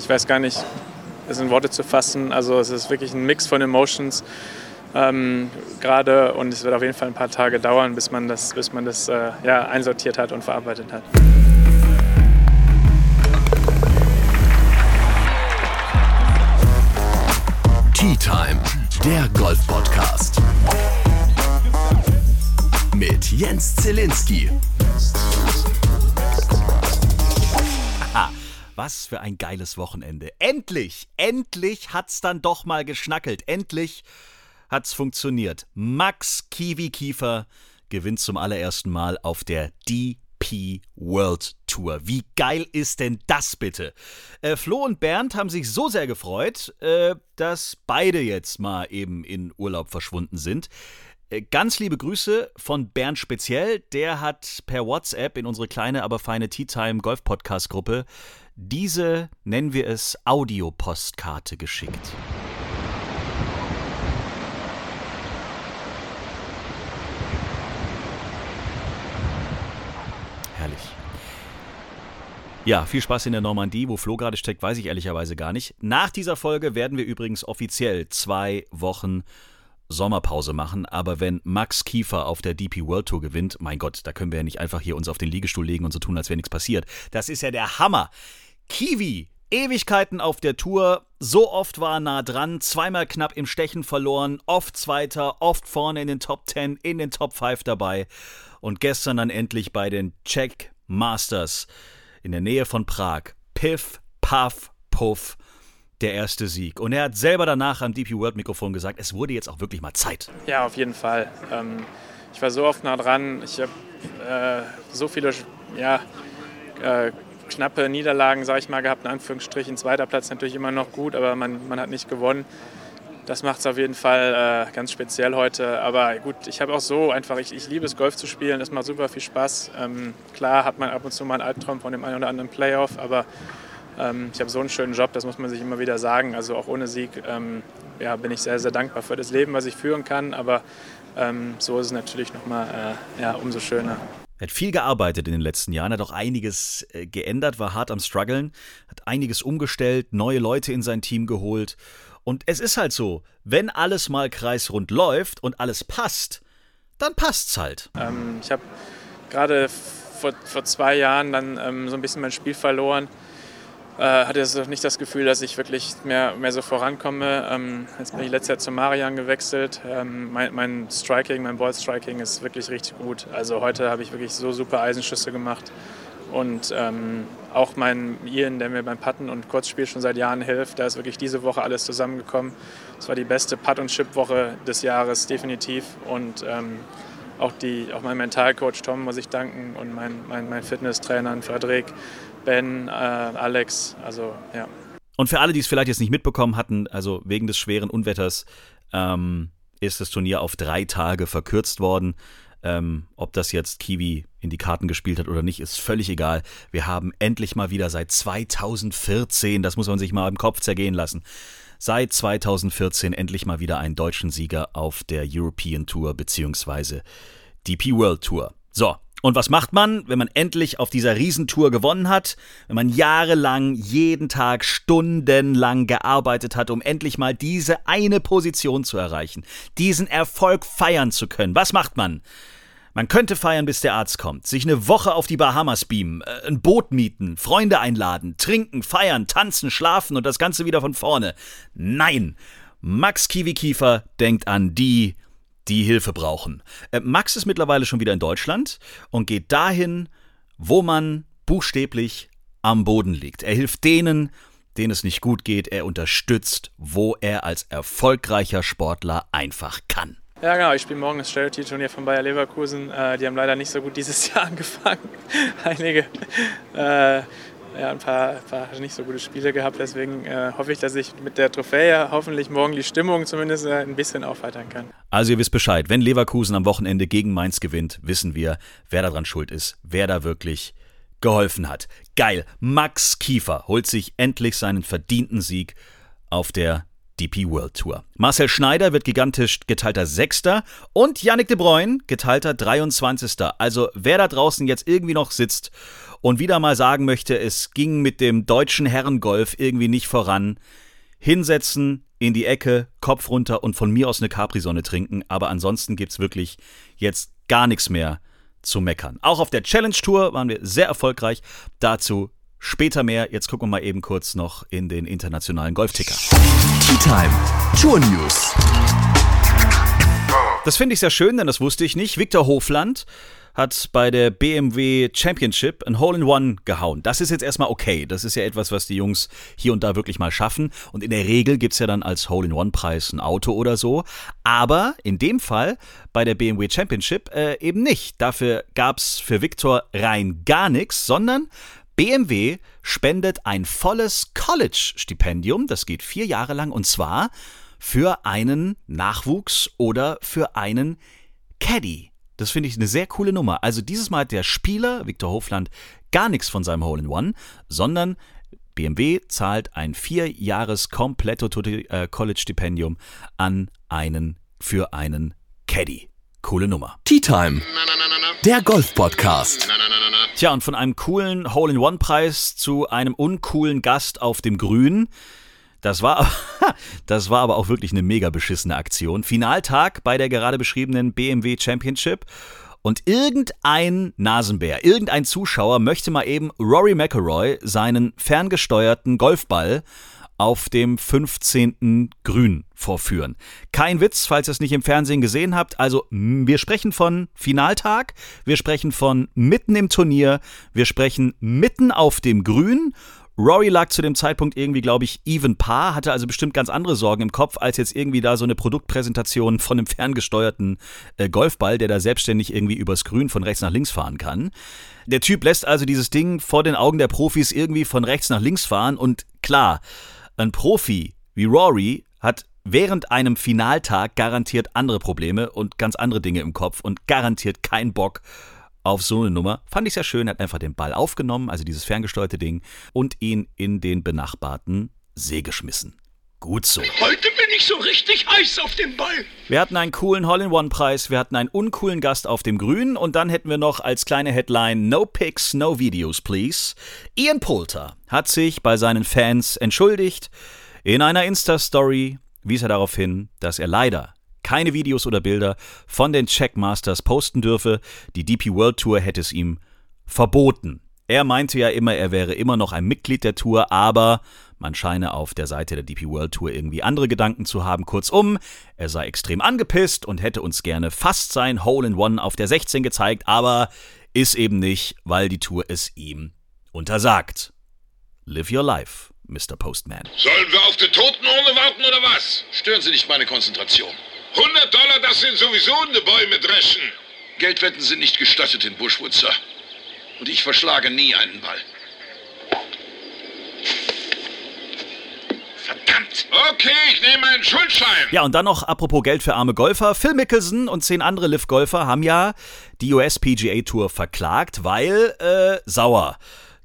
ich weiß gar nicht, es in Worte zu fassen. Also es ist wirklich ein Mix von Emotions ähm, gerade und es wird auf jeden Fall ein paar Tage dauern, bis man das, bis man das äh, ja, einsortiert hat und verarbeitet hat. Tea Time, der Golf Podcast mit Jens Zielinski. Was für ein geiles Wochenende. Endlich, endlich hat's dann doch mal geschnackelt. Endlich hat's funktioniert. Max Kiwi Kiefer gewinnt zum allerersten Mal auf der DP World Tour. Wie geil ist denn das bitte? Äh, Flo und Bernd haben sich so sehr gefreut, äh, dass beide jetzt mal eben in Urlaub verschwunden sind. Äh, ganz liebe Grüße von Bernd speziell. Der hat per WhatsApp in unsere kleine, aber feine Tea Time Golf Podcast Gruppe diese, nennen wir es, Audiopostkarte geschickt. Herrlich. Ja, viel Spaß in der Normandie. Wo Flo gerade steckt, weiß ich ehrlicherweise gar nicht. Nach dieser Folge werden wir übrigens offiziell zwei Wochen Sommerpause machen, aber wenn Max Kiefer auf der DP World Tour gewinnt, mein Gott, da können wir ja nicht einfach hier uns auf den Liegestuhl legen und so tun, als wäre nichts passiert. Das ist ja der Hammer. Kiwi, Ewigkeiten auf der Tour, so oft war er nah dran, zweimal knapp im Stechen verloren, oft Zweiter, oft vorne in den Top 10, in den Top 5 dabei und gestern dann endlich bei den Czech Masters in der Nähe von Prag. Piff, Puff, Puff, der erste Sieg. Und er hat selber danach am DP World Mikrofon gesagt, es wurde jetzt auch wirklich mal Zeit. Ja, auf jeden Fall. Ähm, ich war so oft nah dran, ich habe äh, so viele, ja, äh, knappe Niederlagen, sage ich mal, gehabt, in Anführungsstrichen. Zweiter Platz natürlich immer noch gut, aber man, man hat nicht gewonnen. Das macht es auf jeden Fall äh, ganz speziell heute. Aber gut, ich habe auch so einfach, ich, ich liebe es, Golf zu spielen. Es macht super viel Spaß. Ähm, klar hat man ab und zu mal einen Albtraum von dem einen oder anderen Playoff, aber ähm, ich habe so einen schönen Job, das muss man sich immer wieder sagen. Also auch ohne Sieg ähm, ja, bin ich sehr, sehr dankbar für das Leben, was ich führen kann. Aber ähm, so ist es natürlich nochmal äh, ja, umso schöner. Er hat viel gearbeitet in den letzten Jahren, hat auch einiges äh, geändert, war hart am struggeln, hat einiges umgestellt, neue Leute in sein Team geholt. Und es ist halt so, wenn alles mal kreisrund läuft und alles passt, dann passt's halt. Ähm, ich habe gerade vor, vor zwei Jahren dann ähm, so ein bisschen mein Spiel verloren äh, hatte jetzt nicht das Gefühl, dass ich wirklich mehr, mehr so vorankomme. Ähm, jetzt bin ich letztes Jahr zu Marian gewechselt. Ähm, mein, mein, Striking, mein Ballstriking ist wirklich richtig gut. Also heute habe ich wirklich so super Eisenschüsse gemacht. Und ähm, auch mein Ian, der mir beim Putten und Kurzspiel schon seit Jahren hilft, da ist wirklich diese Woche alles zusammengekommen. Es war die beste Putt- und Chip-Woche des Jahres, definitiv. Und ähm, auch, die, auch mein Mentalcoach Tom muss ich danken und mein, mein, mein Fitnesstrainer Frederik. Ben, äh, Alex, also ja. Und für alle, die es vielleicht jetzt nicht mitbekommen hatten, also wegen des schweren Unwetters ähm, ist das Turnier auf drei Tage verkürzt worden. Ähm, ob das jetzt Kiwi in die Karten gespielt hat oder nicht, ist völlig egal. Wir haben endlich mal wieder seit 2014, das muss man sich mal im Kopf zergehen lassen, seit 2014 endlich mal wieder einen deutschen Sieger auf der European Tour bzw. DP World Tour. So, und was macht man, wenn man endlich auf dieser Riesentour gewonnen hat? Wenn man jahrelang, jeden Tag, stundenlang gearbeitet hat, um endlich mal diese eine Position zu erreichen, diesen Erfolg feiern zu können. Was macht man? Man könnte feiern, bis der Arzt kommt, sich eine Woche auf die Bahamas beamen, äh, ein Boot mieten, Freunde einladen, trinken, feiern, tanzen, schlafen und das Ganze wieder von vorne. Nein! Max Kiwi-Kiefer denkt an die, die Hilfe brauchen. Äh, Max ist mittlerweile schon wieder in Deutschland und geht dahin, wo man buchstäblich am Boden liegt. Er hilft denen, denen es nicht gut geht. Er unterstützt, wo er als erfolgreicher Sportler einfach kann. Ja, genau. Ich spiele morgen das Charity-Turnier von Bayer Leverkusen. Äh, die haben leider nicht so gut dieses Jahr angefangen. Einige äh, ja, ein paar, paar, nicht so gute Spiele gehabt. Deswegen äh, hoffe ich, dass ich mit der Trophäe hoffentlich morgen die Stimmung zumindest äh, ein bisschen aufheitern kann. Also ihr wisst Bescheid, wenn Leverkusen am Wochenende gegen Mainz gewinnt, wissen wir, wer daran schuld ist, wer da wirklich geholfen hat. Geil, Max Kiefer holt sich endlich seinen verdienten Sieg auf der DP World Tour. Marcel Schneider wird gigantisch geteilter Sechster und Yannick de Bruyne geteilter 23. Also wer da draußen jetzt irgendwie noch sitzt und wieder mal sagen möchte, es ging mit dem deutschen Herrengolf irgendwie nicht voran, hinsetzen, in die Ecke, Kopf runter und von mir aus eine Capri-Sonne trinken. Aber ansonsten gibt's wirklich jetzt gar nichts mehr zu meckern. Auch auf der Challenge Tour waren wir sehr erfolgreich. Dazu später mehr. Jetzt gucken wir mal eben kurz noch in den internationalen Golfticker. Tea Time Tour News. Das finde ich sehr schön, denn das wusste ich nicht. Viktor Hofland hat bei der BMW Championship ein Hole-in-One gehauen. Das ist jetzt erstmal okay. Das ist ja etwas, was die Jungs hier und da wirklich mal schaffen. Und in der Regel gibt es ja dann als Hole-in-One-Preis ein Auto oder so. Aber in dem Fall bei der BMW Championship äh, eben nicht. Dafür gab es für Viktor rein gar nichts, sondern BMW spendet ein volles College-Stipendium. Das geht vier Jahre lang und zwar für einen Nachwuchs oder für einen Caddy. Das finde ich eine sehr coole Nummer. Also dieses Mal hat der Spieler, Viktor Hofland, gar nichts von seinem Hole-in-One, sondern BMW zahlt ein vier Jahres kompletto äh, College-Stipendium an einen für einen Caddy. Coole Nummer. Tea Time. Der Golf-Podcast. Tja, und von einem coolen Hole-in-One-Preis zu einem uncoolen Gast auf dem Grün. Das war, das war aber auch wirklich eine mega beschissene Aktion. Finaltag bei der gerade beschriebenen BMW Championship. Und irgendein Nasenbär, irgendein Zuschauer möchte mal eben Rory McElroy seinen ferngesteuerten Golfball auf dem 15. Grün vorführen. Kein Witz, falls ihr es nicht im Fernsehen gesehen habt. Also, wir sprechen von Finaltag, wir sprechen von mitten im Turnier, wir sprechen mitten auf dem Grün Rory lag zu dem Zeitpunkt irgendwie, glaube ich, even par, hatte also bestimmt ganz andere Sorgen im Kopf, als jetzt irgendwie da so eine Produktpräsentation von einem ferngesteuerten äh, Golfball, der da selbstständig irgendwie übers Grün von rechts nach links fahren kann. Der Typ lässt also dieses Ding vor den Augen der Profis irgendwie von rechts nach links fahren und klar, ein Profi wie Rory hat während einem Finaltag garantiert andere Probleme und ganz andere Dinge im Kopf und garantiert keinen Bock auf so eine Nummer. Fand ich sehr schön, hat einfach den Ball aufgenommen, also dieses ferngesteuerte Ding, und ihn in den benachbarten See geschmissen. Gut so. Heute bin ich so richtig heiß auf den Ball. Wir hatten einen coolen Hall-in-One-Preis, wir hatten einen uncoolen Gast auf dem Grün und dann hätten wir noch als kleine Headline No Pics, No Videos, please. Ian Poulter hat sich bei seinen Fans entschuldigt. In einer Insta-Story wies er darauf hin, dass er leider keine Videos oder Bilder von den Checkmasters posten dürfe. Die DP World Tour hätte es ihm verboten. Er meinte ja immer, er wäre immer noch ein Mitglied der Tour, aber man scheine auf der Seite der DP World Tour irgendwie andere Gedanken zu haben. Kurzum, er sei extrem angepisst und hätte uns gerne fast sein Hole in One auf der 16 gezeigt, aber ist eben nicht, weil die Tour es ihm untersagt. Live your life, Mr. Postman. Sollen wir auf die Totenurne warten oder was? Stören Sie nicht meine Konzentration. 100 Dollar, das sind sowieso eine Bäume dreschen. Geldwetten sind nicht gestattet in Bushwood, Sir. Und ich verschlage nie einen Ball. Verdammt. Okay, ich nehme einen Schuldschein. Ja, und dann noch apropos Geld für arme Golfer. Phil Mickelson und zehn andere Liv-Golfer haben ja die US PGA Tour verklagt, weil äh, sauer,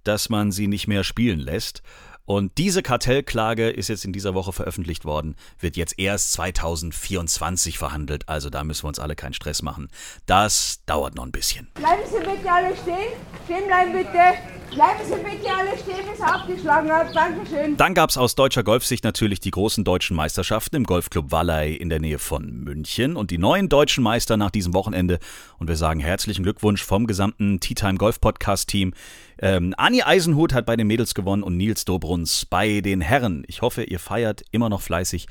dass man sie nicht mehr spielen lässt. Und diese Kartellklage ist jetzt in dieser Woche veröffentlicht worden, wird jetzt erst 2024 verhandelt. Also da müssen wir uns alle keinen Stress machen. Das dauert noch ein bisschen. Bleiben Sie bitte alle stehen. Stehen bleiben bitte. Bleiben Sie bitte alle stehen, bis er abgeschlagen hat. Dankeschön. Dann gab es aus deutscher Golfsicht natürlich die großen deutschen Meisterschaften im Golfclub Wallei in der Nähe von München und die neuen deutschen Meister nach diesem Wochenende. Und wir sagen herzlichen Glückwunsch vom gesamten Tea Time Golf Podcast Team. Ähm, Anni Eisenhut hat bei den Mädels gewonnen und Nils Dobruns bei den Herren. Ich hoffe, ihr feiert immer noch fleißig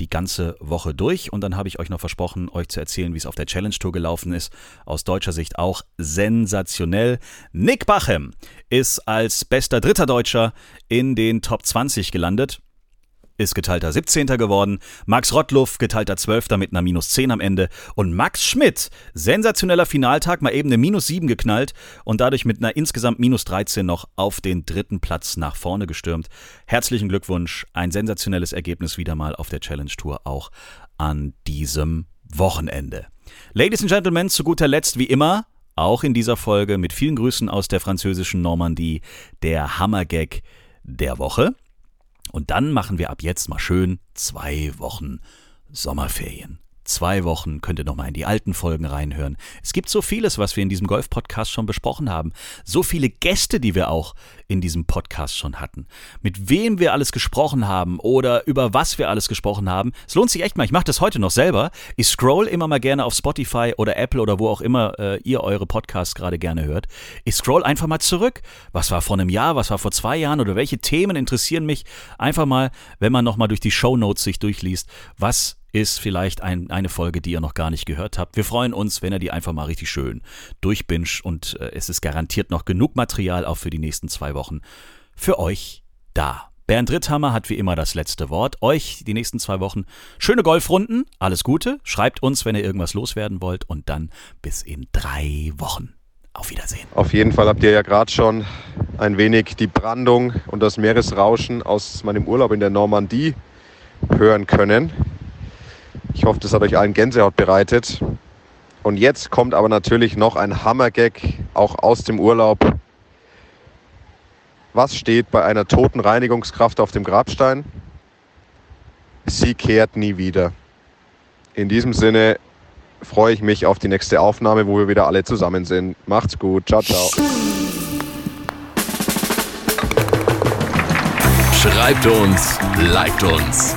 die ganze Woche durch. Und dann habe ich euch noch versprochen, euch zu erzählen, wie es auf der Challenge Tour gelaufen ist. Aus deutscher Sicht auch sensationell. Nick Bachem ist als bester dritter Deutscher in den Top 20 gelandet ist geteilter 17. geworden, Max Rottluff geteilter 12. mit einer Minus 10 am Ende und Max Schmidt, sensationeller Finaltag, mal eben eine Minus 7 geknallt und dadurch mit einer insgesamt Minus 13 noch auf den dritten Platz nach vorne gestürmt. Herzlichen Glückwunsch, ein sensationelles Ergebnis wieder mal auf der Challenge Tour auch an diesem Wochenende. Ladies and Gentlemen, zu guter Letzt wie immer, auch in dieser Folge mit vielen Grüßen aus der französischen Normandie, der Hammergag der Woche. Und dann machen wir ab jetzt mal schön zwei Wochen Sommerferien zwei Wochen könnt ihr nochmal in die alten Folgen reinhören. Es gibt so vieles, was wir in diesem Golf-Podcast schon besprochen haben. So viele Gäste, die wir auch in diesem Podcast schon hatten. Mit wem wir alles gesprochen haben oder über was wir alles gesprochen haben. Es lohnt sich echt mal. Ich mache das heute noch selber. Ich scroll immer mal gerne auf Spotify oder Apple oder wo auch immer äh, ihr eure Podcasts gerade gerne hört. Ich scroll einfach mal zurück. Was war vor einem Jahr, was war vor zwei Jahren oder welche Themen interessieren mich? Einfach mal, wenn man nochmal durch die Show Notes sich durchliest, was ist vielleicht ein, eine Folge, die ihr noch gar nicht gehört habt. Wir freuen uns, wenn ihr die einfach mal richtig schön durchbinscht und äh, es ist garantiert noch genug Material auch für die nächsten zwei Wochen für euch da. Bernd Ritthammer hat wie immer das letzte Wort. Euch die nächsten zwei Wochen schöne Golfrunden, alles Gute. Schreibt uns, wenn ihr irgendwas loswerden wollt und dann bis in drei Wochen. Auf Wiedersehen. Auf jeden Fall habt ihr ja gerade schon ein wenig die Brandung und das Meeresrauschen aus meinem Urlaub in der Normandie hören können. Ich hoffe, das hat euch allen Gänsehaut bereitet. Und jetzt kommt aber natürlich noch ein Hammergag, auch aus dem Urlaub. Was steht bei einer toten Reinigungskraft auf dem Grabstein? Sie kehrt nie wieder. In diesem Sinne freue ich mich auf die nächste Aufnahme, wo wir wieder alle zusammen sind. Macht's gut. Ciao, ciao. Schreibt uns, liked uns.